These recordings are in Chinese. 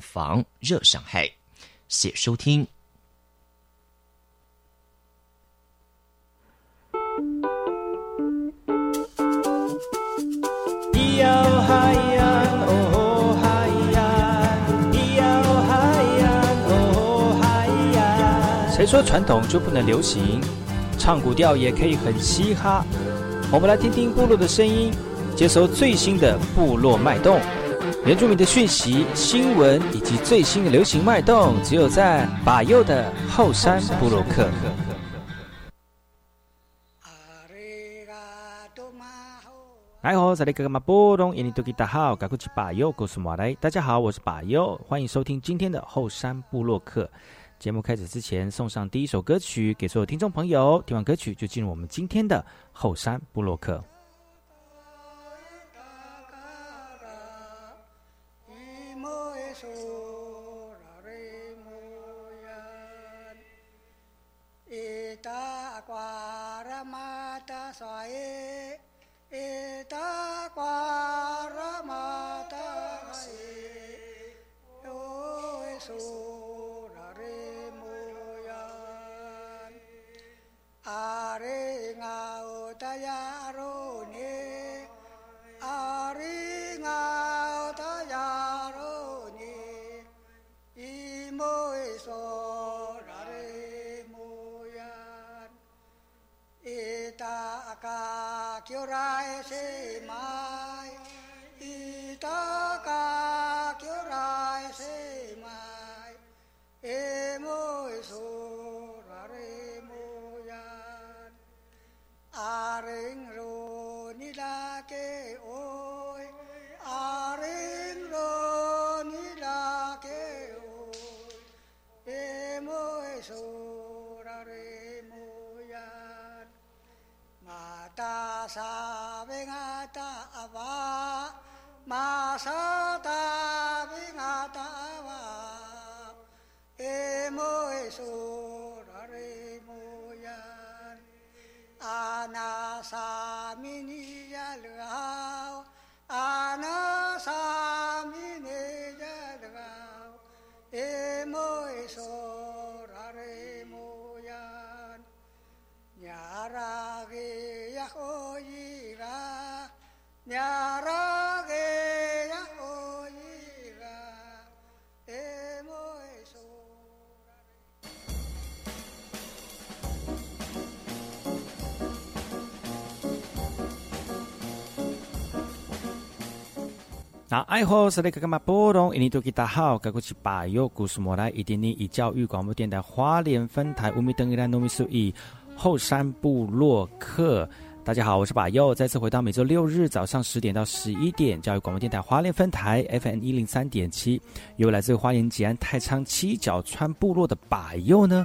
防热伤害。谢收听。谁说传统就不能流行？唱古调也可以很嘻哈。我们来听听部落的声音，接收最新的部落脉动、原住民的讯息、新闻以及最新的流行脉动，只有在把右的后山部落克。来好，这里哥哥马波东，印尼多吉大好，赶快去把右告诉马来。大家好，我是把右，欢迎收听今天的后山部落客。节目开始之前，送上第一首歌曲给所有听众朋友。听完歌曲，就进入我们今天的后山部落克。पारमातसये एता पारमातसे यो सोररे मोया आरे गाओ तया กาเกียวไรเสมาอิตากา 那爱好是那个干嘛波动？印尼多吉大好，该过去把右故事莫来，一点点以教育广播电台花莲分台五米登一兰农米数一后山部落客。大家好，我是把右，再次回到每周六日早上十点到十一点，教育广播电台花莲分台 FM 一零三点七，由来自花莲吉安太仓七角川部落的把右呢。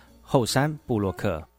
后山布洛克。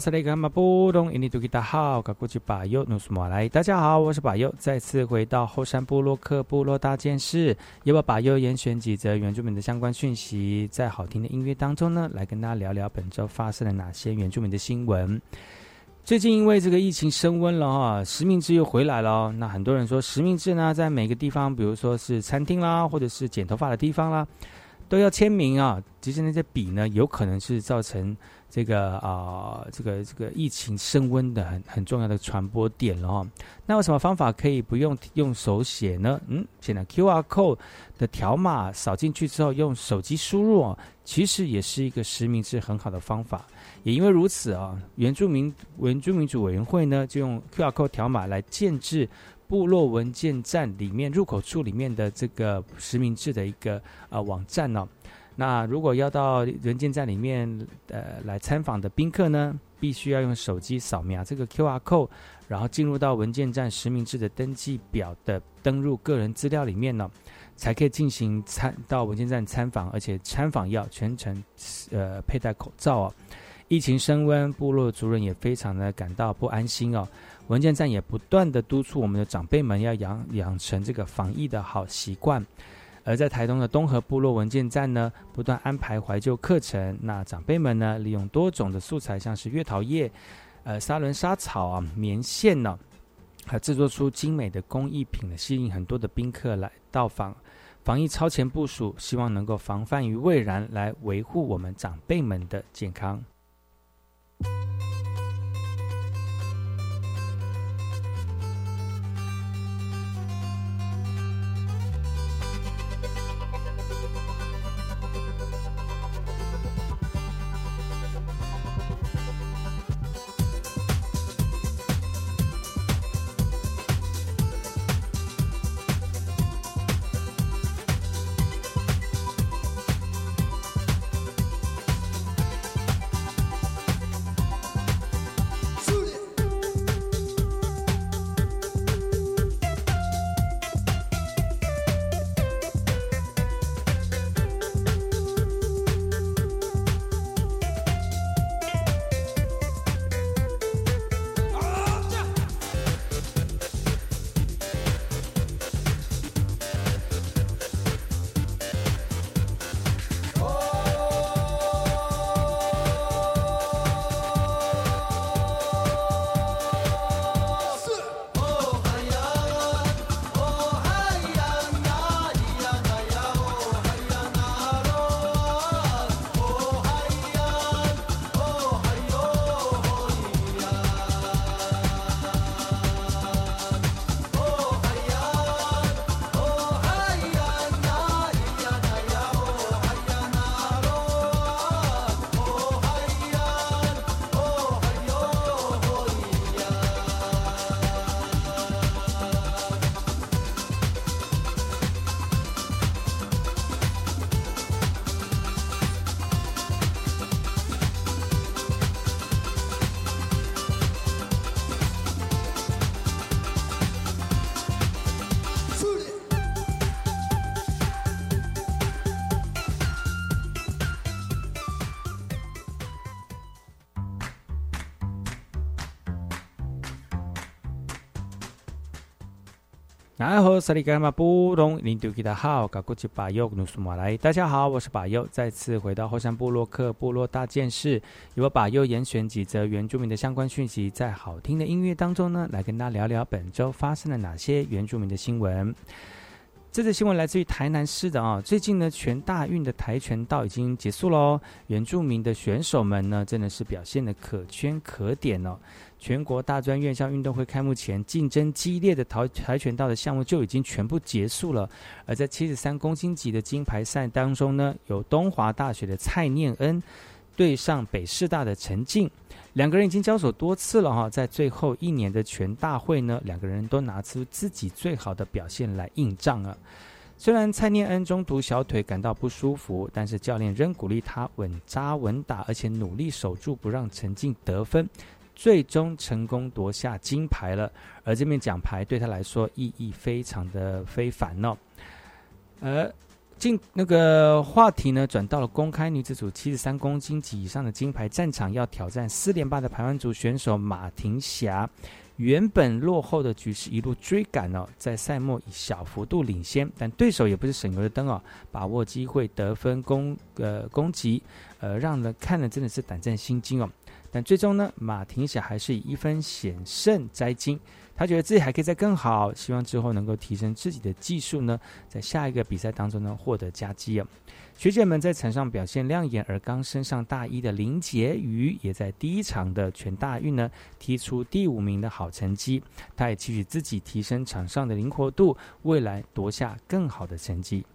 然后是那个马布隆印尼多吉达好，噶过去巴友努苏马来，大家好，我是巴友，再次回到后山部落克部落大件事，由我巴友严选几则原住民的相关讯息，在好听的音乐当中呢，来跟大家聊聊本周发生了哪些原住民的新闻。最近因为这个疫情升温了哈，实名制又回来了。那很多人说实名制呢，在每个地方，比如说是餐厅啦，或者是剪头发的地方啦，都要签名啊。其实那些笔呢，有可能是造成。这个啊，这个这个疫情升温的很很重要的传播点了哈。那有什么方法可以不用用手写呢？嗯，现在 Q R code 的条码扫进去之后，用手机输入哦，其实也是一个实名制很好的方法。也因为如此啊，原住民原住民主委员会呢，就用 Q R code 条码来建制部落文件站里面入口处里面的这个实名制的一个啊网站呢。那如果要到人间站里面呃来参访的宾客呢，必须要用手机扫描这个 Q R code，然后进入到文件站实名制的登记表的登入个人资料里面呢，才可以进行参到文件站参访，而且参访要全程呃佩戴口罩哦。疫情升温，部落族人也非常的感到不安心哦。文件站也不断的督促我们的长辈们要养养成这个防疫的好习惯。而在台东的东河部落文件站呢，不断安排怀旧课程。那长辈们呢，利用多种的素材，像是月桃叶、呃沙轮沙草啊、棉线呢，还制作出精美的工艺品，吸引很多的宾客来到访。防疫超前部署，希望能够防范于未然，来维护我们长辈们的健康。然后萨利格玛布隆林杜吉达好，嘎古吉巴尤努苏马来，大家好，我是巴尤，再次回到后山部落克部落大件事，由我巴尤严选几则原住民的相关讯息，在好听的音乐当中呢，来跟大家聊聊本周发生了哪些原住民的新闻。这则新闻来自于台南市的啊，最近呢，全大运的跆拳道已经结束喽，原住民的选手们呢，真的是表现的可圈可点哦。全国大专院校运动会开幕前，竞争激烈的跆跆拳道的项目就已经全部结束了。而在七十三公斤级的金牌赛当中呢，有东华大学的蔡念恩对上北师大的陈静，两个人已经交手多次了哈。在最后一年的全大会呢，两个人都拿出自己最好的表现来应战啊。虽然蔡念恩中途小腿感到不舒服，但是教练仍鼓励他稳扎稳打，而且努力守住不让陈静得分。最终成功夺下金牌了，而这面奖牌对他来说意义非常的非凡哦。而进那个话题呢，转到了公开女子组七十三公斤级以上的金牌战场，要挑战四连霸的台湾组选手马婷霞。原本落后的局势一路追赶哦，在赛末以小幅度领先，但对手也不是省油的灯哦，把握机会得分攻呃攻击，呃让人看了真的是胆战心惊哦。但最终呢，马婷霞还是以一分险胜摘金。他觉得自己还可以再更好，希望之后能够提升自己的技术呢，在下一个比赛当中呢获得佳绩哦。学姐们在场上表现亮眼，而刚升上大一的林婕妤也在第一场的全大运呢踢出第五名的好成绩。他也期许自己提升场上的灵活度，未来夺下更好的成绩。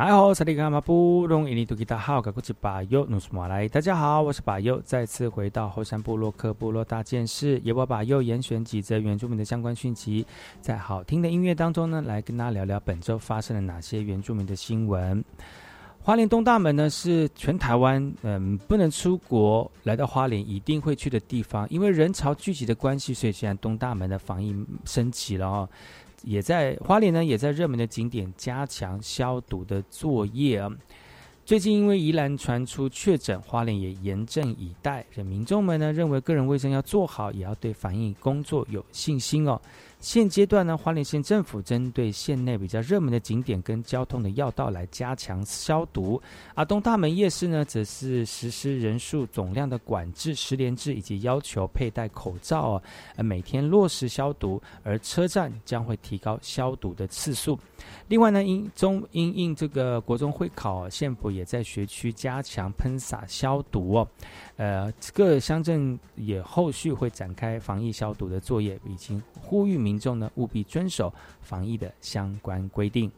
嗨好，萨利卡马布隆伊尼图吉达好，我是巴尤努斯马来。大家好，我是巴尤，再次回到后山部落克部落大件事，也我巴尤严选几则原住民的相关讯息，在好听的音乐当中呢，来跟大家聊聊本周发生了哪些原住民的新闻。花莲东大门呢，是全台湾嗯不能出国来到花莲一定会去的地方，因为人潮聚集的关系，所以现在东大门的防疫升级了哦。也在花莲呢，也在热门的景点加强消毒的作业啊。最近因为宜兰传出确诊，花莲也严阵以待。这民众们呢认为个人卫生要做好，也要对防疫工作有信心哦。现阶段呢，花莲县政府针对县内比较热门的景点跟交通的要道来加强消毒，而东大门夜市呢，则是实施人数总量的管制、十连制以及要求佩戴口罩，呃，每天落实消毒，而车站将会提高消毒的次数。另外呢，因中因应这个国中会考，县府也在学区加强喷洒消毒哦。呃，各乡镇也后续会展开防疫消毒的作业，已经呼吁民众呢务必遵守防疫的相关规定。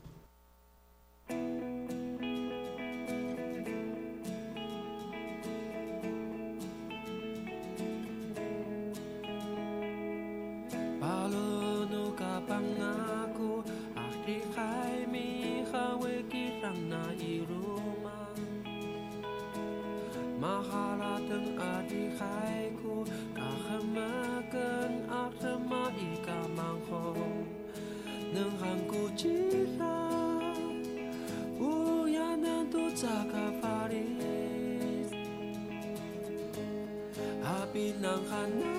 ran.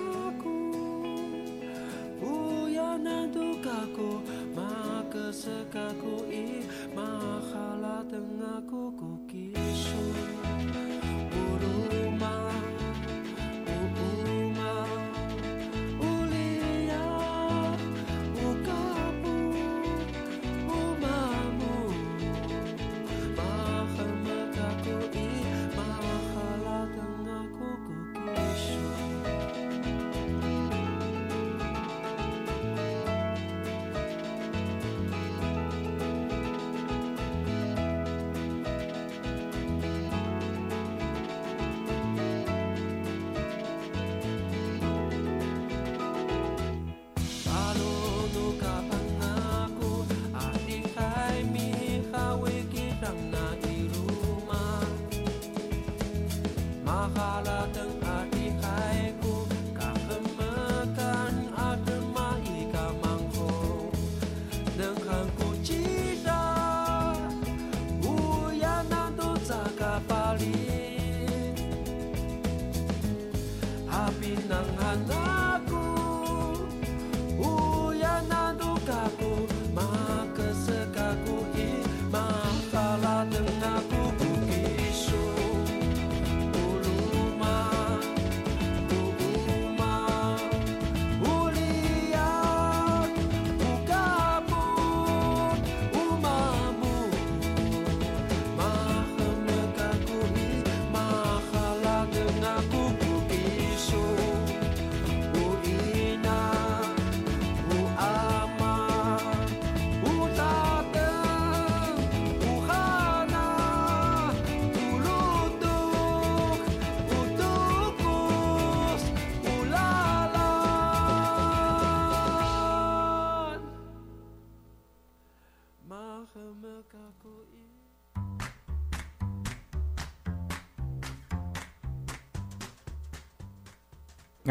ang handa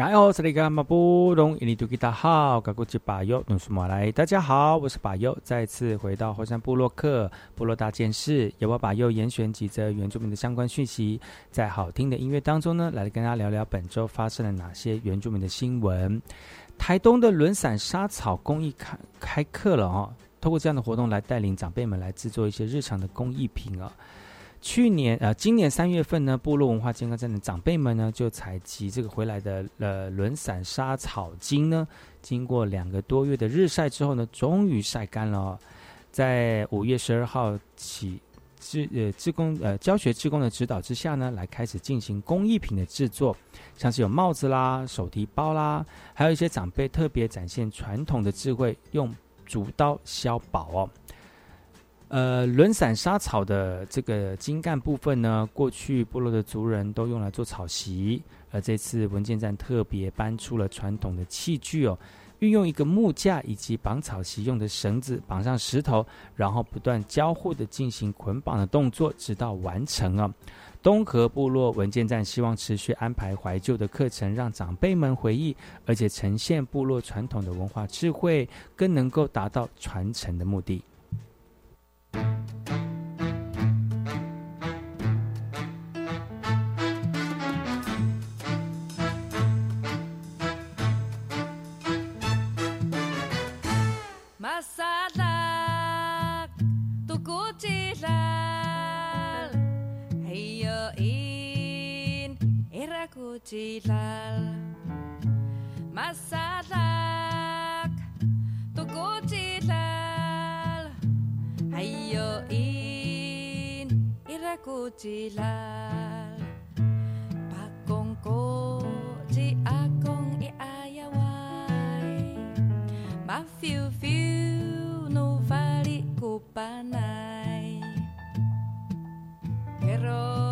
哎哦，这里干嘛不懂？印尼土吉他好，嘎古吉巴尤，努苏马来。大家好，我是巴尤，再次回到火山部落克部落大件事，由我巴尤严选几则原住民的相关讯息，在好听的音乐当中呢，来跟大家聊聊本周发生了哪些原住民的新闻。台东的轮伞沙草工艺开开课了哦，透过这样的活动来带领长辈们来制作一些日常的工艺品啊。去年呃，今年三月份呢，部落文化健康站的长辈们呢，就采集这个回来的呃轮伞沙草茎呢，经过两个多月的日晒之后呢，终于晒干了。哦在五月十二号起，志呃志工呃教学志工的指导之下呢，来开始进行工艺品的制作，像是有帽子啦、手提包啦，还有一些长辈特别展现传统的智慧，用竹刀削宝哦。呃，轮伞沙草的这个茎干部分呢，过去部落的族人都用来做草席，而这次文件站特别搬出了传统的器具哦，运用一个木架以及绑草席用的绳子绑上石头，然后不断交互的进行捆绑的动作，直到完成啊。东河部落文件站希望持续安排怀旧的课程，让长辈们回忆，而且呈现部落传统的文化智慧，更能够达到传承的目的。Masala tkutilal heyo in erakutilal kutsi lal pakong kutsi akong iayaway mafiu few no vali kupanay. Pero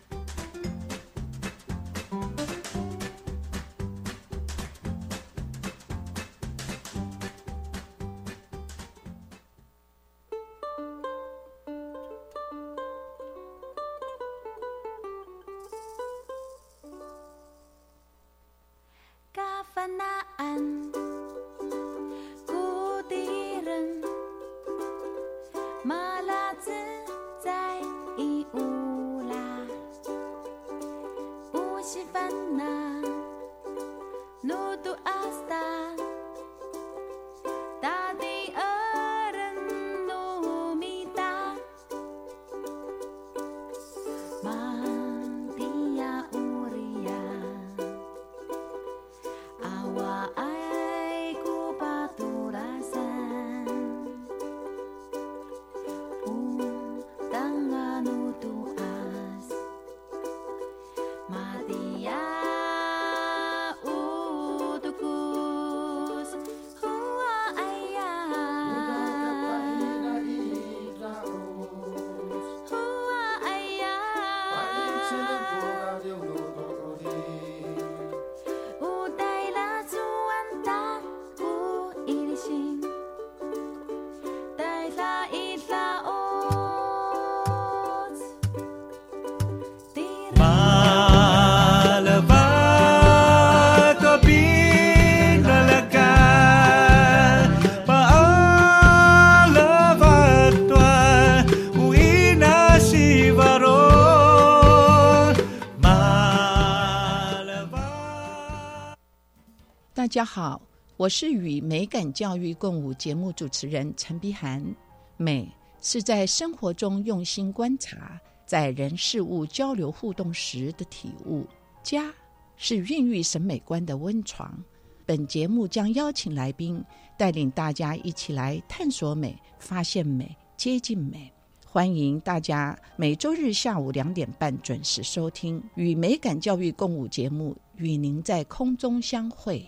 大家好，我是与美感教育共舞节目主持人陈碧涵。美是在生活中用心观察，在人事物交流互动时的体悟。家是孕育审美观的温床。本节目将邀请来宾，带领大家一起来探索美、发现美、接近美。欢迎大家每周日下午两点半准时收听《与美感教育共舞》节目，与您在空中相会。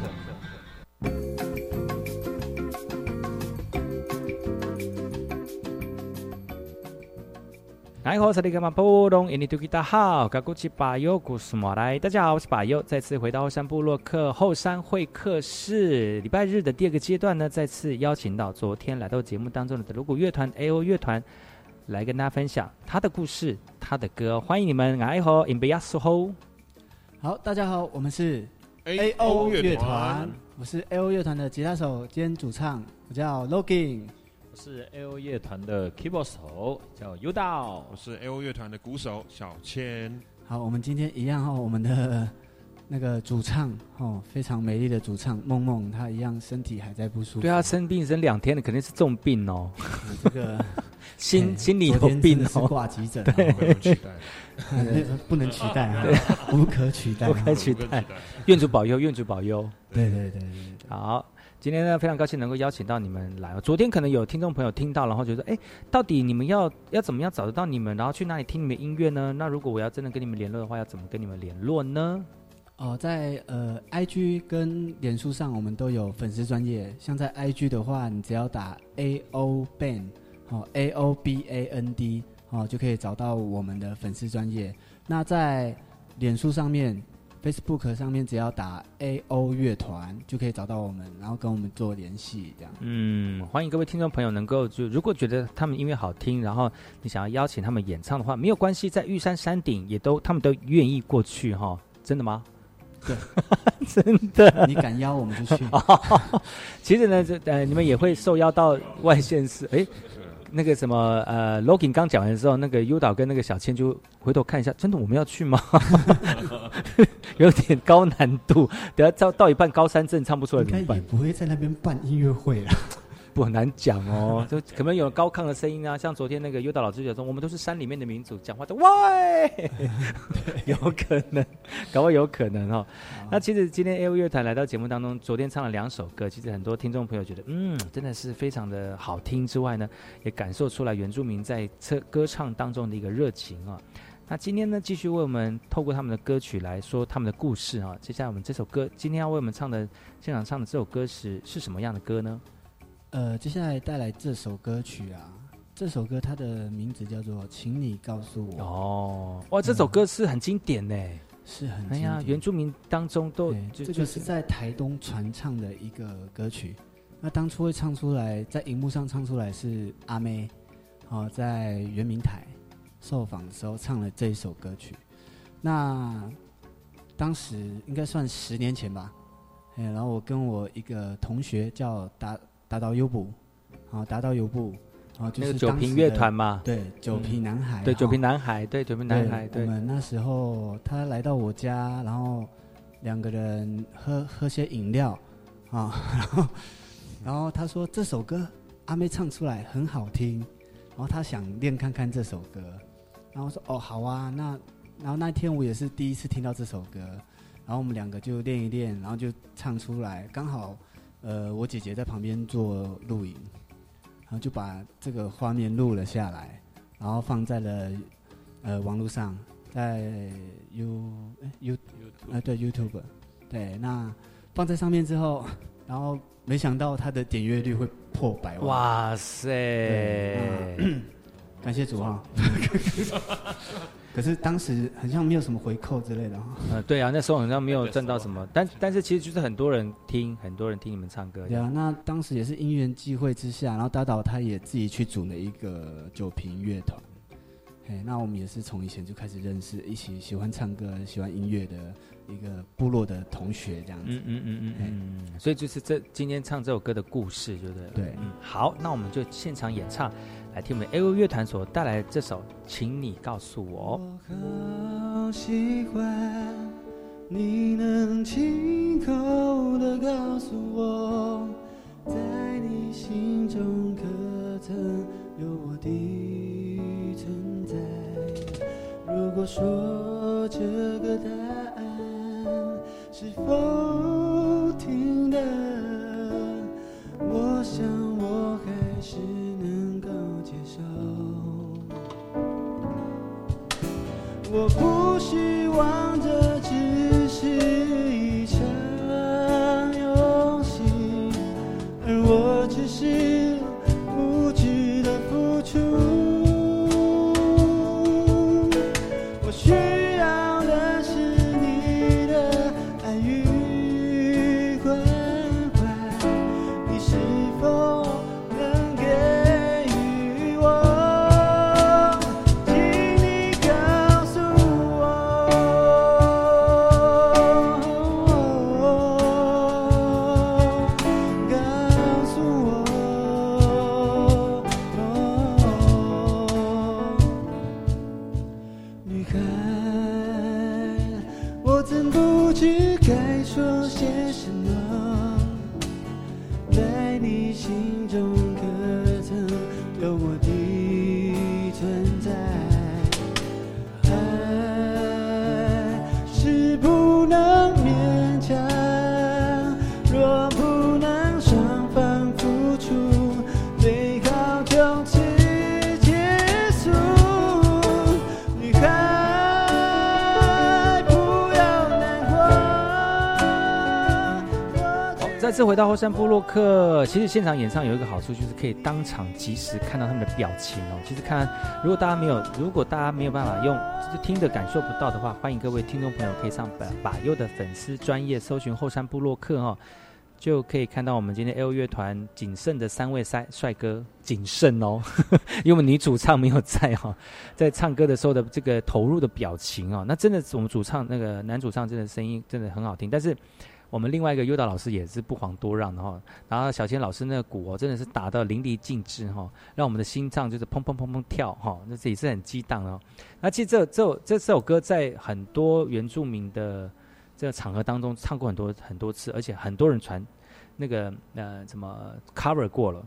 来好，萨利格马波隆，印尼土吉大好，嘎古奇巴尤古斯莫来，大家好，我是巴尤，再次回到后山部落客后山会客室，礼拜日的第二个阶段呢，再次邀请到昨天来到节目当中的德鲁古乐团 A.O 乐团来跟大家分享他的故事、他的歌。欢迎你们，爱好 in b e y a s o 好，大家好，我们是 A O 乐团团，，我是 A O 乐团的吉他手兼主唱，我叫 Logan。我是 A O 乐团的 keyboard 手，叫 U 道我。是 A O 乐团的鼓手小千。好，我们今天一样哈、哦，我们的那个主唱哦，非常美丽的主唱梦梦，她一样身体还在不舒服。对啊，生病生两天了，肯定是重病哦，这个 心哎心里有昨天真病是哦。挂急诊、对哦，不能取代，那个不能取代啊，无可取代、不啊。可取代。愿主保佑，愿主保佑。对对对对对。好，今天呢非常高兴能够邀请到你们来。昨天可能有听众朋友听到，然后觉得，哎，到底你们要要怎么样找得到你们，然后去哪里听你们音乐呢？那如果我要真的跟你们联络的话，要怎么跟你们联络呢？哦，在呃，IG 跟脸书上我们都有粉丝专业。像在 IG 的话，你只要打 A O Band，哦，A O B A N D，哦，就可以找到我们的粉丝专业。那在脸书上面，Facebook 上面只要打 A O 乐团，就可以找到我们，然后跟我们做联系，这样。嗯，欢迎各位听众朋友能够就如果觉得他们音乐好听，然后你想要邀请他们演唱的话，没有关系，在玉山山顶也都他们都愿意过去哈、真的吗？对，真的。你敢邀我们就去。其实呢，这呃，你们也会受邀到外县市。哎，那个什么呃，Logan 刚讲完之后，那个优导跟那个小千就回头看一下，真的我们要去吗？有点高难度，等下到到一半高山症唱不出来应怎么办？该也不会在那边办音乐会啦。不很难讲哦，就可能有高亢的声音啊，像昨天那个优导老师讲说，我们都是山里面的民族，讲话的喂，有可能，搞不好有可能哦。那其实今天 A O 乐团来到节目当中，昨天唱了两首歌，其实很多听众朋友觉得，嗯，真的是非常的好听之外呢，也感受出来原住民在歌歌唱当中的一个热情啊、那今天呢，继续为我们透过他们的歌曲来说他们的故事啊。接下来我们这首歌，今天要为我们唱的现场唱的这首歌是是什么样的歌呢？呃，接下来带来这首歌曲啊，这首歌它的名字叫做《请你告诉我》。哦，哇，这首歌是很经典呢。是很哎呀，原住民当中都这个是在台东传唱的一个歌曲。那当初会唱出来，在荧幕上唱出来是阿妹，哦，在圆明台受访的时候唱了这一首歌曲。那当时应该算十年前吧，哎，然后我跟我一个同学叫达达到优步，啊，打到优步，啊，就那是个九平乐团嘛，对，九平男孩，对，九哈平男孩，对，九平男孩，对。我，们那时候他来到我家，然后两个人喝喝些饮料啊，然后然后他说这首歌阿妹唱出来很好听，然后他想练看看这首歌，然后我说哦好啊，那然后那天我也是第一次听到这首歌，然后我们两个就练一练，然后就唱出来，刚好呃我姐姐在旁边做录影，然后就把这个画面录了下来，然后放在了呃网络上，在 U 哎 U 啊、对 YouTube，对，那放在上面之后，然后没想到它的点阅率会破百万，哇塞感谢主啊！可是当时好像没有什么回扣之类的哈。呃，对啊，那时候好像没有挣到什么，但但是其实就是很多人听，很多人听你们唱歌，对啊，那当时也是因缘际会之下，然后大导他也自己去组了一个酒瓶乐团，哎，那我们也是从以前就开始认识，一起喜欢唱歌、喜欢音乐的一个部落的同学这样子。嗯嗯嗯嗯哎嗯嗯，所以就是这今天唱这首歌的故事，对不对？对嗯，好，那我们就现场演唱，来听我们 A O 乐团所带来的这首《请你告诉我》。我好喜欢你能亲口的告诉我，在你心中可曾有我的存在？如果说这个答案是否听的，我想我还是我不希望这只是回到后山部落客。其实现场演唱有一个好处，就是可以当场及时看到他们的表情哦。其实看，如果大家没有，如果大家没有办法用，就是听的感受不到的话，欢迎各位听众朋友可以上本把优的粉丝专业搜寻后山部落客哦，就可以看到我们今天 L 乐团仅剩的三位帅帅哥，仅剩哦，因为我们女主唱没有在哈、在唱歌的时候的这个投入的表情哦，那真的是我们主唱那个男主唱真的声音真的很好听，但是。我们另外一个优导老师也是不遑多让的哈，然后小千老师那个鼓哦，真的是打到淋漓尽致哈，让我们的心脏就是砰砰砰砰跳哈，那这也是很激荡哦。那其实这这首这这首歌在很多原住民的这个场合当中唱过很多很多次，而且很多人传那个呃怎么 cover 过了。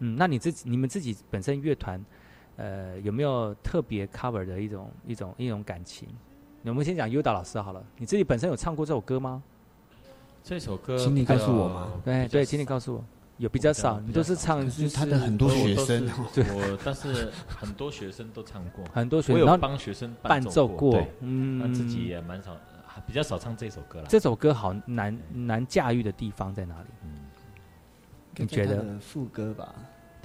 嗯，那你自己你们自己本身乐团呃有没有特别 cover 的一种一种一种感情？我们先讲优导老师好了，你自己本身有唱过这首歌吗？这首歌请你告诉我吗对对，请你告诉我，有比较少，你都是唱就是他的很多学生对我但是很多学生都唱过，很多学生我有然后帮学生伴奏过嗯那自己也蛮少，比较少唱这首歌了。这首歌好难难驾驭的地方在哪里？你觉得？副歌吧？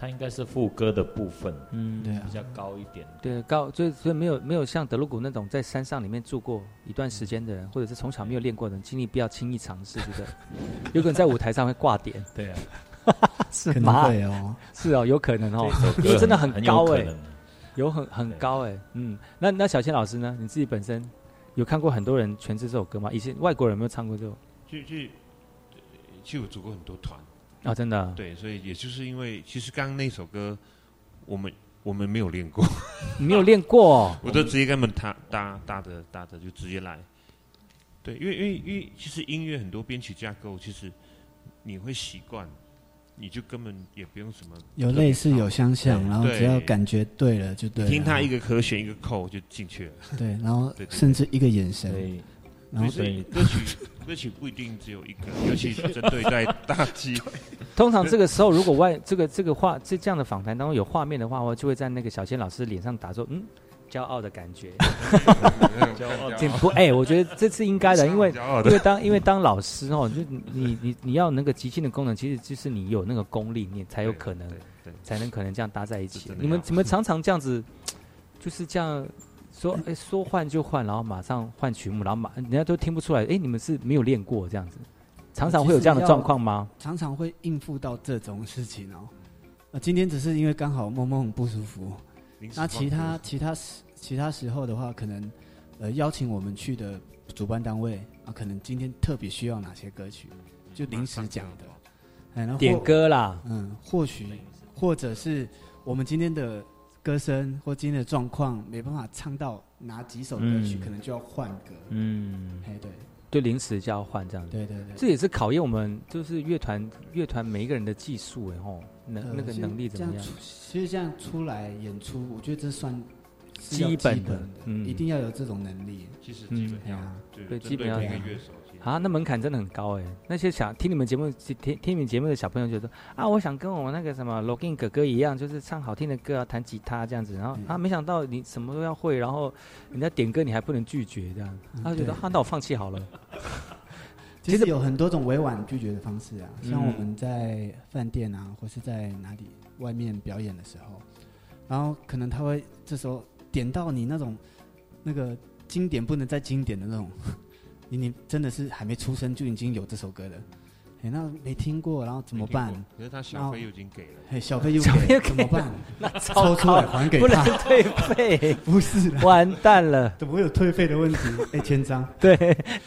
它应该是副歌的部分，嗯对啊比较高一点。对，高所以所以没有没有像德鲁古那种在山上里面住过一段时间的人，或者是从小没有练过的人，尽力不要轻易尝试，对不对？有可能在舞台上会挂点。对啊，是吗？会哦是哦，有可能哦因为真的很高哎有很很高哎，嗯，那那小千老师呢？你自己本身有看过很多人诠释这首歌吗？以前外国人有没有唱过这首？去去其实我组过很多团啊，真的啊。对，所以也就是因为其实刚刚那首歌，我们我们没有练过，你 没有练过哦我都直接跟他们搭搭搭的搭的就直接来。对，因为因为因为其实音乐很多编曲架构，其实你会习惯，你就根本也不用什么有类似有相像，然后只要感觉对了就对了。听他一个和弦一个扣就进去了。对，然后 甚至一个眼神，然后所以歌曲歌曲不一定只有一个，尤其是针对在大机会。通常这个时候，如果外这个这个画这这样的访谈当中有画面的话，我就会在那个小千老师脸上打说，嗯，骄傲的感觉。骄傲这不哎、我觉得这是应该的，因为因为当因为当老师哦，就你你你你要那个即兴的功能，其实就是你有那个功力，你才有可能才能可能这样搭在一起。你们你们常常这样子，就是这样说，哎、说换就换，然后马上换曲目，然后马人家都听不出来，哎、你们是没有练过这样子，常常会有这样的状况吗？常常会应付到这种事情哦。呃，今天只是因为刚好梦梦不舒服那其他其他时其他时候的话，可能呃邀请我们去的主办单位啊，可能今天特别需要哪些歌曲，就临时讲的，哎，然后点歌啦嗯，或许或者是我们今天的歌声或今天的状况没办法唱到哪几首歌曲，嗯可能就要换歌，嗯，哎，对。就临时就要换这样子。对对对这也是考验我们就是乐团乐团每一个人的技术哎吼，能、呃那个能力怎么样这出？其实这样出来演出，我觉得这算是要基本的的，嗯一定要有这种能力。其实嗯对啊，对，针基本上对每个乐手啊，那门槛真的很高哎。那些想听你们节目、听听你们节目的小朋友觉得啊，我想跟我那个什么 Login 哥哥一样，就是唱好听的歌啊，弹吉他这样子。然后、嗯啊，没想到你什么都要会，然后人家点歌你还不能拒绝这样，他就觉得对啊，那我放弃好了。其实有很多种委婉拒绝的方式啊，像嗯我们在饭店啊，或是在哪里外面表演的时候，然后可能他会这时候点到你那种那个经典不能再经典的那种，你你真的是还没出生就已经有这首歌了，哎，那没听过，然后怎么办？可是他小费又已经给了。嘿，小费 又小费又给，怎么办？那糟抽出来还给不能，退费。不是，完蛋了，怎么会有退费的问题？哎，千张，对，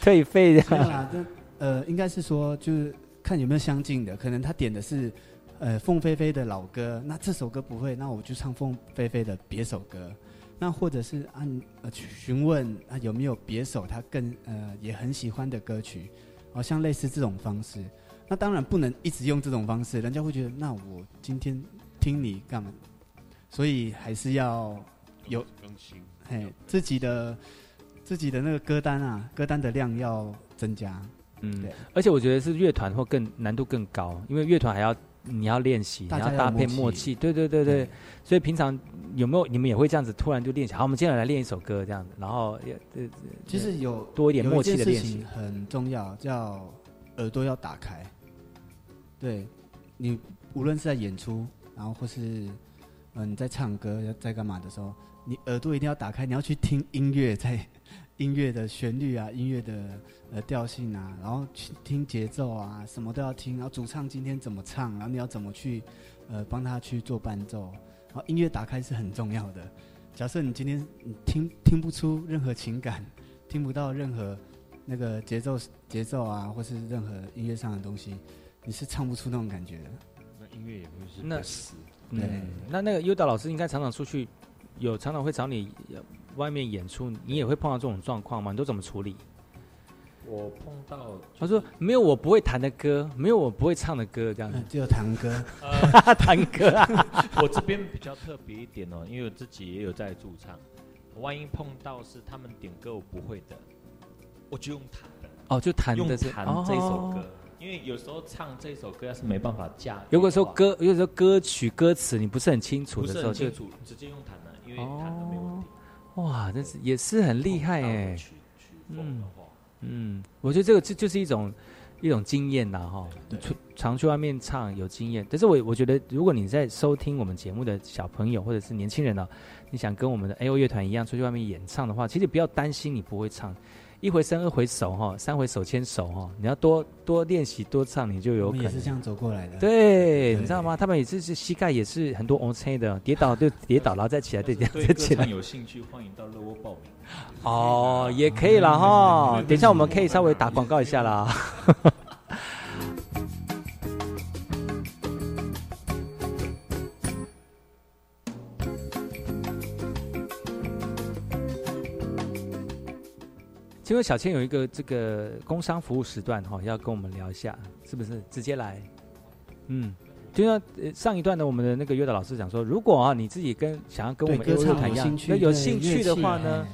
退费这样。没有啦，这呃，应该是说就是看有没有相近的，可能他点的是呃凤飞飞的老歌，那这首歌不会，那我就唱凤飞飞的别首歌，那或者是按呃去询问啊有没有别首他更呃也很喜欢的歌曲，哦，像类似这种方式。那当然不能一直用这种方式，人家会觉得那我今天听你干嘛？所以还是要有更新，嘿自己的自己的那个歌单啊，歌单的量要增加。嗯对，而且我觉得是乐团或更难度更高，因为乐团还要你要练习，你要要搭配默契对对对对。所以平常有没有你们也会这样子突然就练习？好，我们接下来来练一首歌这样子，然后也呃其实有多一点默契的练习。很重要，叫耳朵要打开。对，你无论是在演出，然后或是嗯、呃你在唱歌在干嘛的时候，你耳朵一定要打开，你要去听音乐，在音乐的旋律啊，音乐的呃调性啊，然后去听节奏啊，什么都要听。然后主唱今天怎么唱，然后你要怎么去呃帮他去做伴奏。然后音乐打开是很重要的。假设你今天你听听不出任何情感，听不到任何那个节奏节奏啊，或是任何音乐上的东西，你是唱不出那种感觉的。那音乐也不是那会死。嗯对，那那个优导老师应该常常出去，有常常会找你呃外面演出，你也会碰到这种状况吗？你都怎么处理？我碰到他说没有我不会弹的歌，没有我不会唱的歌，这样子嗯，只有弹歌。弹歌啊。我这边比较特别一点哦，因为我自己也有在驻唱，万一碰到是他们点歌我不会的，我就用弹的。哦，就弹用的是弹这首歌，哦因为有时候唱这首歌要是没办法驾驭的话，如果说歌，有时候歌曲歌词你不是很清楚的时候，就直接用弹的，因为弹的没问题。哇，真是也是很厉害哎。去去缝嗯，嗯，我觉得这个就就是一种一种经验呐哈，出常去外面唱有经验。但是我我觉得，如果你在收听我们节目的小朋友或者是年轻人呢、你想跟我们的 A O 乐团一样出去外面演唱的话，其实不要担心你不会唱。一回生，二回熟哈，三回手牵手哈，你要多多练习多唱，你就有可能。也是这样走过来的。对，你知道吗？他们也是是膝盖也是很多 O C 的，跌倒就跌倒，然后再起来，再跌倒对歌再起来。有兴趣，欢迎到乐窝报名。哦，也可以了哈。等一下我们可以稍微打广告一下啦。请问小千有一个这个工商服务时段哈、要跟我们聊一下，是不是？直接来，嗯，就像呃上一段呢我们的那个约导老师讲说，如果啊你自己跟想要跟我们对歌唱团一样有兴，趣那有对兴趣的话呢，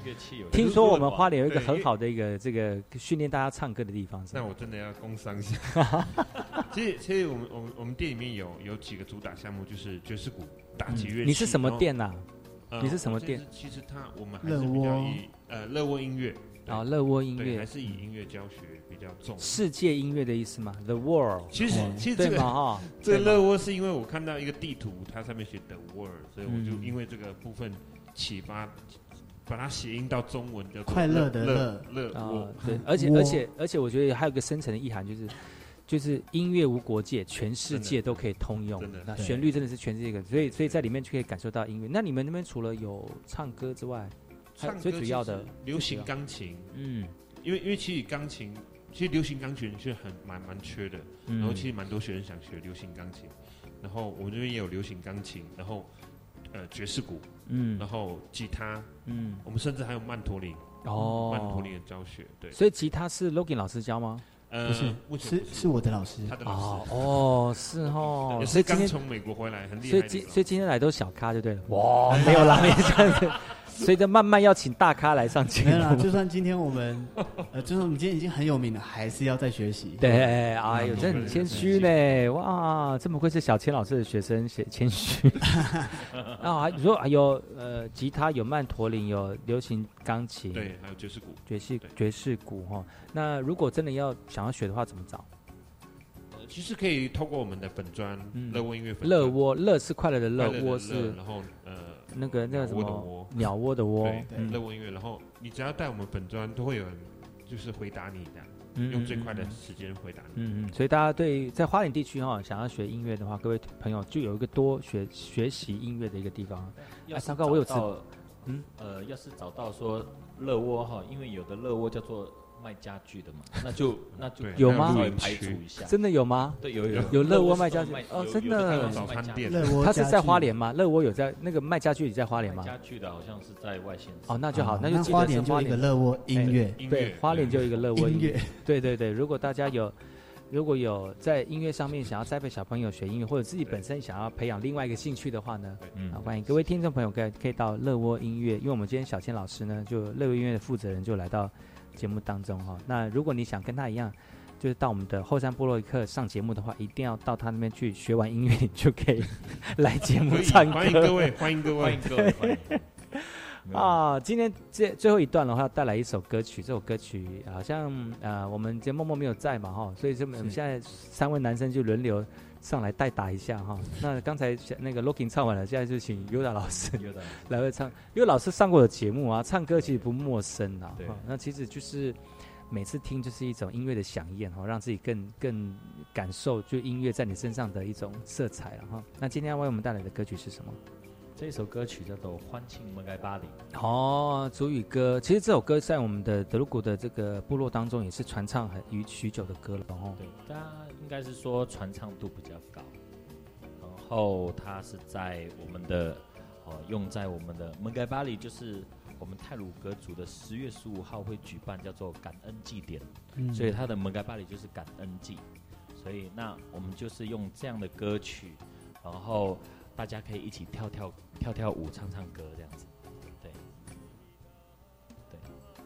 听说我们花莲有一个很好的一个这个训练大家唱歌的地方，那我真的要工商一下。其实，其实我们我们我们店里面有有几个主打项目，就是爵士鼓、打击乐器。嗯你是什么店呐？呃你是什么店是其实它我们还是乐比较以呃乐窝音乐，对啊，乐窝音乐，还，是以音乐教学比较重。世界音乐的意思嘛？The World，其实哦其实这个哈？这个乐窝是因为我看到一个地图，它上面写 The World，所以我就嗯因为这个部分启发，把它谐音到中文的快乐的乐乐啊窝。，对，而且而且而且，我觉得还有个深层的意涵，就是就是音乐无国界，全世界都可以通用真的。那旋律真的是全世界的，所以所以在里面就可以感受到音乐。那你们那边除了有唱歌之外，还唱歌最主要的流行钢琴，嗯。因为因为其实钢琴，其实流行钢琴是很蛮蛮缺的，然后其实蛮多学生想学流行钢琴，然后我们这边也有流行钢琴，然后呃爵士鼓，嗯。然后吉他，嗯。我们甚至还有曼陀林，哦，曼陀林的教学，对，所以吉他是 Logan 老师教吗？呃不是不是是。我的老师。他的老哦师，哦，是哦，也是所以今天刚从美国回来，很厉害所以。今所以今天来都是小咖就对了。哇，没有啦，没有所以就慢慢要请大咖来上节没有啦，就算今天我们，呃，就算我们今天已经很有名了，还是要再学习。对，哎呦，嗯真的很谦虚呢！哇，这么愧是小千老师的学生，写谦虚。啊，还你说还有呃，吉他有曼陀林，有流行钢琴，对，还有爵士鼓，爵士对爵士鼓哈。那如果真的要想要学的话，怎么找？呃其实可以透过我们的粉砖嗯乐窝音乐粉乐窝，乐是快乐的乐快，乐的乐窝是然后呃那个那个什鸟窝的么窝鸟窝的窝对，嗯乐窝音乐，然后你只要带我们本专，都会有人就是回答你的，嗯用最快的时间回答你。嗯嗯，所以大家对在花莲地区哈、想要学音乐的话，各位朋友就有一个多学学习音乐的一个地方。哎糟糕我有找嗯？呃，要是找到说乐窝哈，因为有的乐窝叫做卖家具的嘛，那就那就有吗？排除一下。真的有吗？对，有有有。乐窝卖家具？卖哦，有真的。有看到是卖家具。他是在花莲吗？乐窝有在那个卖家具，你在花莲吗？家具的好像是在外县市。哦，那就好，哦那就记得是那花莲就花一个乐窝音乐。哎对，花莲就一个乐。窝音乐，对对对。如果大家有如果有在音乐上面想要栽培小朋友学音乐，或者自己本身想要培养另外一个兴趣的话呢，嗯啊，欢迎各位听众朋友可以可以到乐窝音乐，因为我们今天小千老师呢，就乐窝音乐的负责人就来到节目当中哈、那如果你想跟他一样。就是到我们的后山部落一课上节目的话，一定要到他那边去学完音乐，你就可以 来节目可以唱歌。欢迎各位欢迎各位欢迎各位欢迎 啊，今天这最后一段的话，带来一首歌曲。这首歌曲好像呃，我们节目默默没有在嘛哈，所以这我们现在三位男生就轮流上来代打一下哈。那刚才那个 Looking 唱完了，现在就请 Yoda 老师 Yoda 老师来会唱。因为老师上过的节目啊，唱歌其实不陌生啊。对那其实就是每次听就是一种音乐的响宴哈，让自己更更感受就音乐在你身上的一种色彩了哈。那今天要为我们带来的歌曲是什么？这首歌曲叫做《欢庆门盖巴黎》。哦，主语歌，其实这首歌在我们的德鲁古的这个部落当中也是传唱很许许久的歌了哦。对，大家应该是说传唱度比较高，然后它是在我们的哦用在我们的蒙盖巴里，就是我们泰鲁格族的十月十五号会举办叫做感恩祭典，嗯。所以它的蒙盖巴里就是感恩祭，所以那我们就是用这样的歌曲，然后大家可以一起跳跳跳跳舞、唱唱歌这样子，对，对，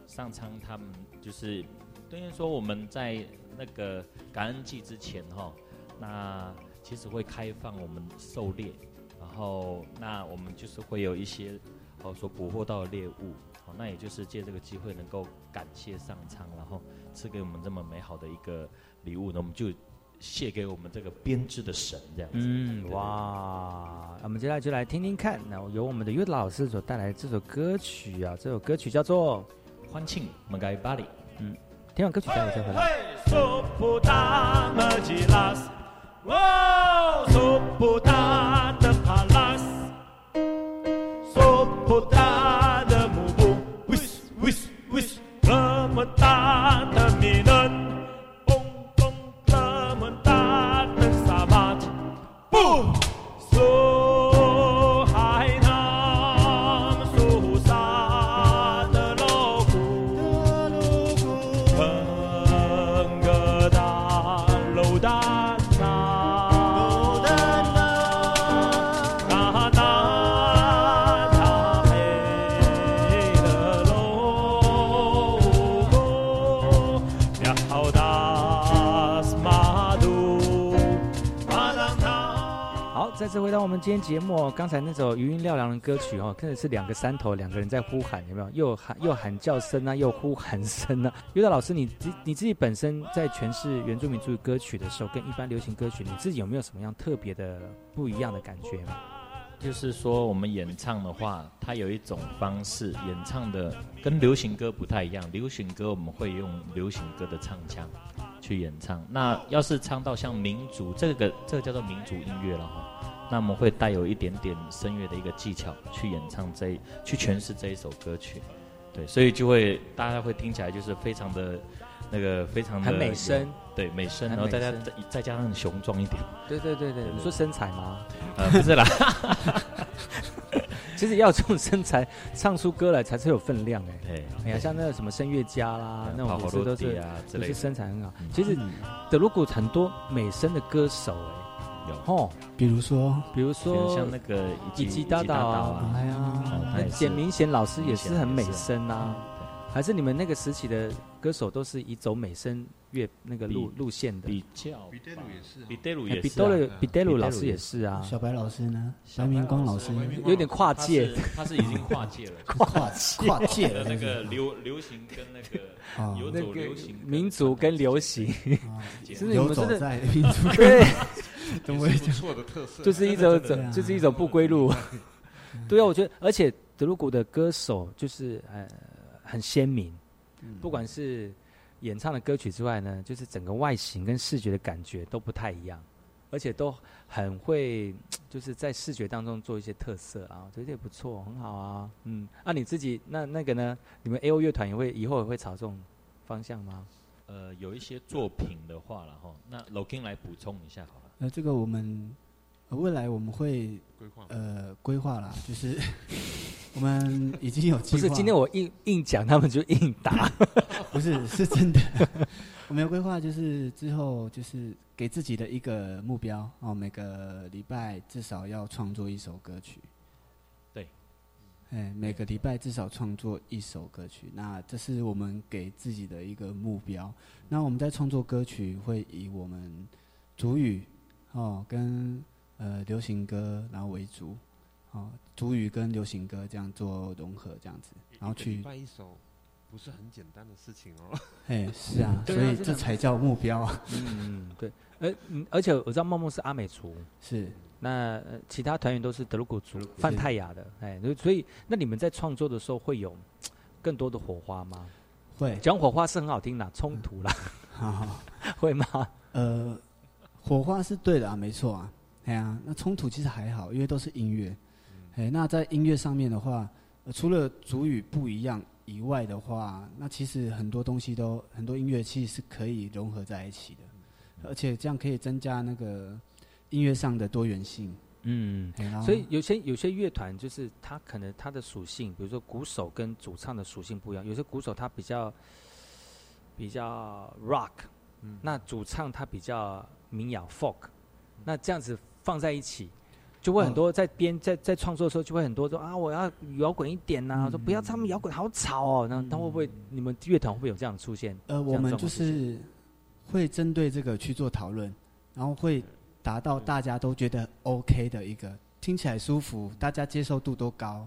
上苍他们就是等于说我们在那个感恩季之前哈，那其实会开放我们狩猎，然后那我们就是会有一些哦所捕获到的猎物，哦，那也就是借这个机会能够感谢上苍，然后赐给我们这么美好的一个礼物，那我们就谢给我们这个编织的神这样子。嗯，对哇，我们接下来就来听听看，那由我们的乐老师所带来的这首歌曲啊，这首歌曲叫做《欢庆门盖巴黎》。嗯，听完歌曲待会再回来。回到我们今天节目。刚才那首余音绕梁的歌曲哦，真的是两个山头，两个人在呼喊，有没有？又喊又喊叫声啊，又呼喊声啊。尤达老师，你自你自己本身在诠释原住民族歌曲的时候，跟一般流行歌曲，你自己有没有什么样特别的不一样的感觉？就是说，我们演唱的话，它有一种方式，演唱的跟流行歌不太一样。流行歌我们会用流行歌的唱腔去演唱，那要是唱到像民族这个，这个叫做民族音乐了哈，那我们会带有一点点声乐的一个技巧去演唱这一，去诠释这一首歌曲。对，所以就会大家会听起来就是非常的那个非常的很美声有对美声，然后再加再再加上雄壮一点。对对对对，你说身材吗？呃，不是啦，其实要有这种身材，唱出歌来才是有分量哎。对，哎呀，像那个什么声乐家啦，那种都是都是身材很好。其实德鲁古很多美声的歌手哎，有吼，比如说，比如说像那个以及大大道啊，哎呀。那简明贤老师也是很美声啊，还是你们那个时期的歌手都是以走美声乐那个路路线的？比较比德鲁也是比德鲁也是啊。德鲁比德鲁老师也是啊，小白老师呢？白明光老师有点跨界，他是已经跨界了，跨 跨界的那个 流流行跟那啊个游那个走流行民族跟流行，真的你游们真的走在民族跟对，怎么会也是不错的特色就是一种就是一种不归路。对啊，我觉得，而且德鲁古的歌手就是呃很鲜明，不管是演唱的歌曲之外呢，就是整个外形跟视觉的感觉都不太一样，而且都很会就是在视觉当中做一些特色啊，我觉得也不错，很好啊。嗯，啊你自己那那个呢？你们 A O 乐团也会以后也会朝这种方向吗？呃，有一些作品的话然后，那 Loking 来补充一下好了。呃，这个我们、呃未来我们会规划呃规划啦，就是 我们已经有计划。不是，今天我硬硬讲，他们就硬答。不是，是真的。我们有规划，就是之后就是给自己的一个目标哦，每个礼拜至少要创作一首歌曲。对，哎，每个礼拜至少创作一首歌曲，那这是我们给自己的一个目标。那我们在创作歌曲会以我们主语哦跟呃流行歌然后为主，哦主语跟流行歌这样做融合这样子，然后去一首，不是很简单的事情哦。哎，是啊，所以这才叫目标啊。嗯，对，而嗯而且我知道梦梦是阿美族，是那、呃其他团员都是德鲁古族、泛泰雅的，哎，所以那你们在创作的时候会有 更多的火花吗？会讲火花是很好听啦，冲突啦，好 好，会吗？呃，火花是对的啊，没错啊。哎呀、那冲突其实还好，因为都是音乐。哎，那在音乐上面的话，呃除了主语不一样以外的话，那其实很多东西都很多音乐器是可以融合在一起的，而且这样可以增加那个音乐上的多元性。嗯所以有些有些乐团就是它可能它的属性，比如说鼓手跟主唱的属性不一样，有些鼓手他比较比较 rock，、那主唱他比较民谣 folk，那这样子放在一起。就会很多在编在在创作的时候，就会很多说啊，我要摇滚一点呐、说不要他们摇滚好吵哦。那他会不会你们乐团会不会有这样的出现？呃，我们就是会针对这个去做讨论，然后会达到大家都觉得 OK 的一个，听起来舒服，大家接受度都高。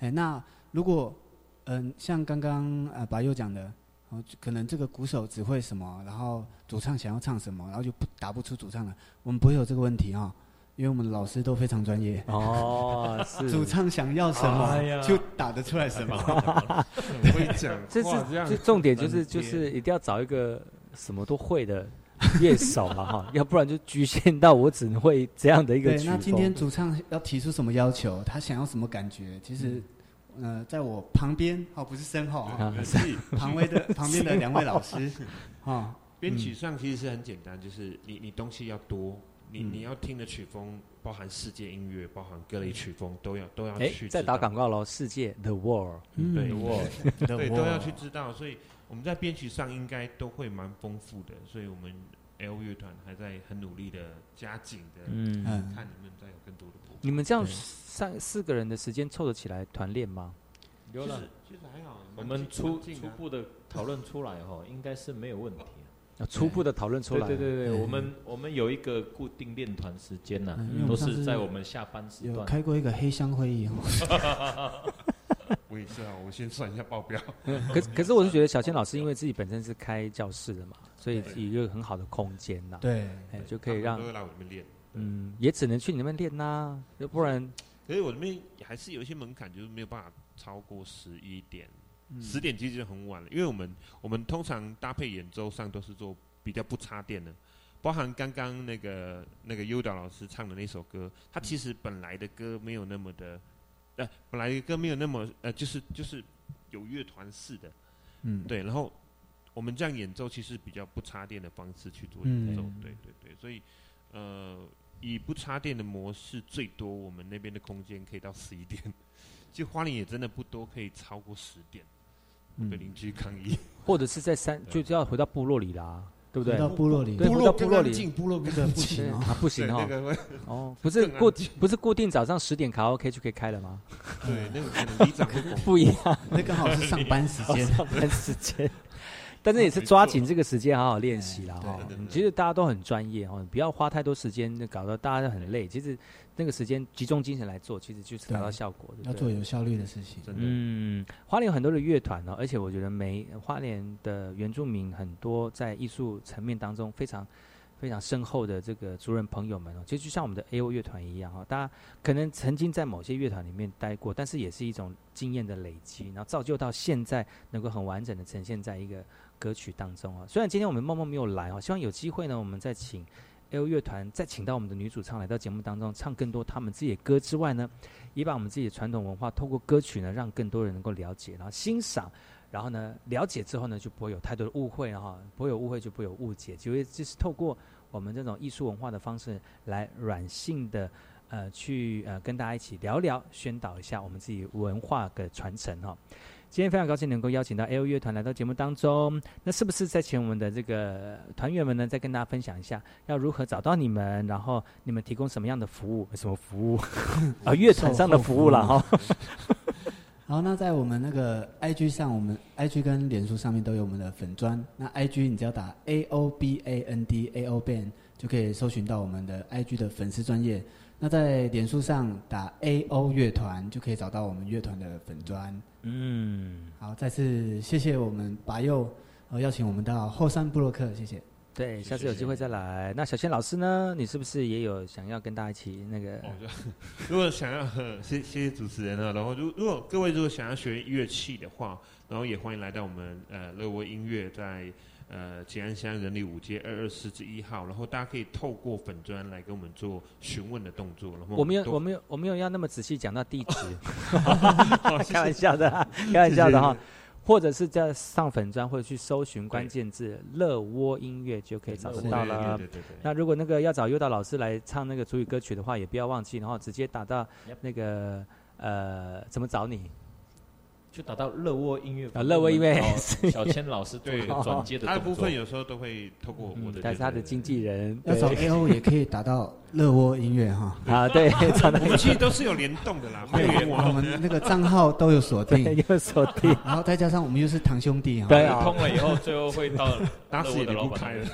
哎，那如果嗯、像刚刚呃白佑讲的，哦，可能这个鼓手只会什么，然后主唱想要唱什么，然后就不打不出主唱了，我们不会有这个问题哈、因为我们的老师都非常专业。哦 是主唱想要什么、哎就打得出来什么。很 会讲这话这样是这重点就是就是一定要找一个什么都会的乐手了哈，要不然就局限到我只能会这样的一个对，曲那今天主唱要提出什么要求，他想要什么感觉？其实，呃，在我旁边哦，不是身后啊啊，是旁边的 旁边的两位老师，啊，编曲上其实是很简单，就是你你东西要多，你嗯。你要听的曲风包含世界音乐，包含各类曲风都要都要哎去，在打广告喽，世界 The World，对 The World，对，都要去知道，所以我们在编曲上应该都会蛮丰富的，所以我们 L 乐团还在很努力的加紧的，嗯看能不能再有更多的。你们这样三四个人的时间凑得起来团练吗？有了，其实还好，我们初初步的讨论出来哈，应该是没有问题。啊初步的讨论出来，对对对对，我们我们有一个固定练团时间呐都是在我们下班时有段。开过一个黑箱会议哦。我也是啊，我先算一下报表。可可是我是觉得小千老师因为自己本身是开教室的嘛，所以是一个很好的空间呐，对。哎，就可以让都会来我这边练。嗯，也只能去你那边练呐，要不然可是我这边还是有一些门槛，就是没有办法超过十一点，嗯。十、点其实就很晚了。因为我们我们通常搭配演奏上都是做比较不插电的，包含刚刚那个那个优导老师唱的那首歌，他其实本来的歌没有那么的，呃，本来的歌没有那么呃，就是就是有乐团式的，嗯。对，然后我们这样演奏其实比较不插电的方式去做演奏，嗯对对对，所以呃，以不插电的模式，最多我们那边的空间可以到十一点，其实花莲也真的不多，可以超过十点，嗯。被邻居抗议。或者是在山，就要回到部落里啦，对不对？回到部落里。回到部落里。落更安静，部落不行哦啊，不行 哦哦，不是固不是固定早上十点卡拉 OK 就可以开了吗？对，那个 不一样，那刚好是上班时间。哦上班时间。但是也是抓紧这个时间好好练习啦哈。其实大家都很专业哈，不要花太多时间，搞得大家都很累。其实那个时间集中精神来做，其实就是达到效果的。要做有效率的事情。嗯，花莲有很多的乐团哦，而且我觉得每花莲的原住民很多在艺术层面当中非常非常深厚的这个族人朋友们哦，其实就像我们的 A O 乐团一样哈、哦，大家可能曾经在某些乐团里面待过，但是也是一种经验的累积，然后造就到现在能够很完整的呈现在一个歌曲当中啊。虽然今天我们梦梦没有来哦，希望有机会呢，我们再请 L 乐团再请到我们的女主唱来到节目当中，唱更多他们自己的歌之外呢，也把我们自己的传统文化透过歌曲呢，让更多人能够了解，然后欣赏，然后呢，了解之后呢，就不会有太多的误会哈，不会有误会就不会有误解，就会就是透过我们这种艺术文化的方式来软性的呃去呃跟大家一起聊聊，宣导一下我们自己文化的传承哈。今天非常高兴能够邀请到 L 乐团来到节目当中，那是不是再请我们的这个团员们呢，再跟大家分享一下要如何找到你们，然后你们提供什么样的服务？什么服务？啊，乐团上的服务了 哈。好，那在我们那个 IG 上，我们 IG 跟脸书上面都有我们的粉砖。那 IG 你只要打 A O B A N D A O Band 就可以搜寻到我们的 IG 的粉丝专业。那在脸书上打 A O 乐团就可以找到我们乐团的粉砖。嗯，好，再次谢谢我们拔佑呃邀请我们到后山布洛克，谢谢。对，下次有机会再来。那小千老师呢？你是不是也有想要跟大家一起那个？如果想要，谢谢谢主持人啊。然后，如如果各位如果想要学乐器的话，然后也欢迎来到我们呃乐威音乐在呃吉安乡人力五街二二四之一号。然后大家可以透过粉砖来跟我们做询问的动作。然后我没有，我没有，我没有要那么仔细讲到地址。开玩笑的，开玩笑的哈。或者是在上粉砖，或者去搜寻关键字“乐窝音乐”就可以找得到了。对对对。那如果那个要找优导老师来唱那个主语歌曲的话，也不要忘记，然后直接打到那个呃，怎么找你？就打到乐窝音乐啊，乐窝音乐，小千老师对。转接的他的部分有时候都会透过我的，但是他的经纪人。要找 A O 也可以打到乐窝音乐哈。啊，对，我们其实都是有联动的啦，我们那个账号都有锁定，有锁定，然后再加上我们又是堂兄弟哈，对啊，通了以后，最后会到打死也的不开了，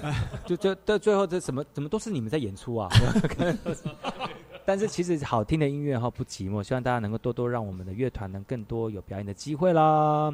就就到最后这什么怎么都是你们在演出啊？但是其实好听的音乐哈不寂寞，希望大家能够多多让我们的乐团能更多有表演的机会啦。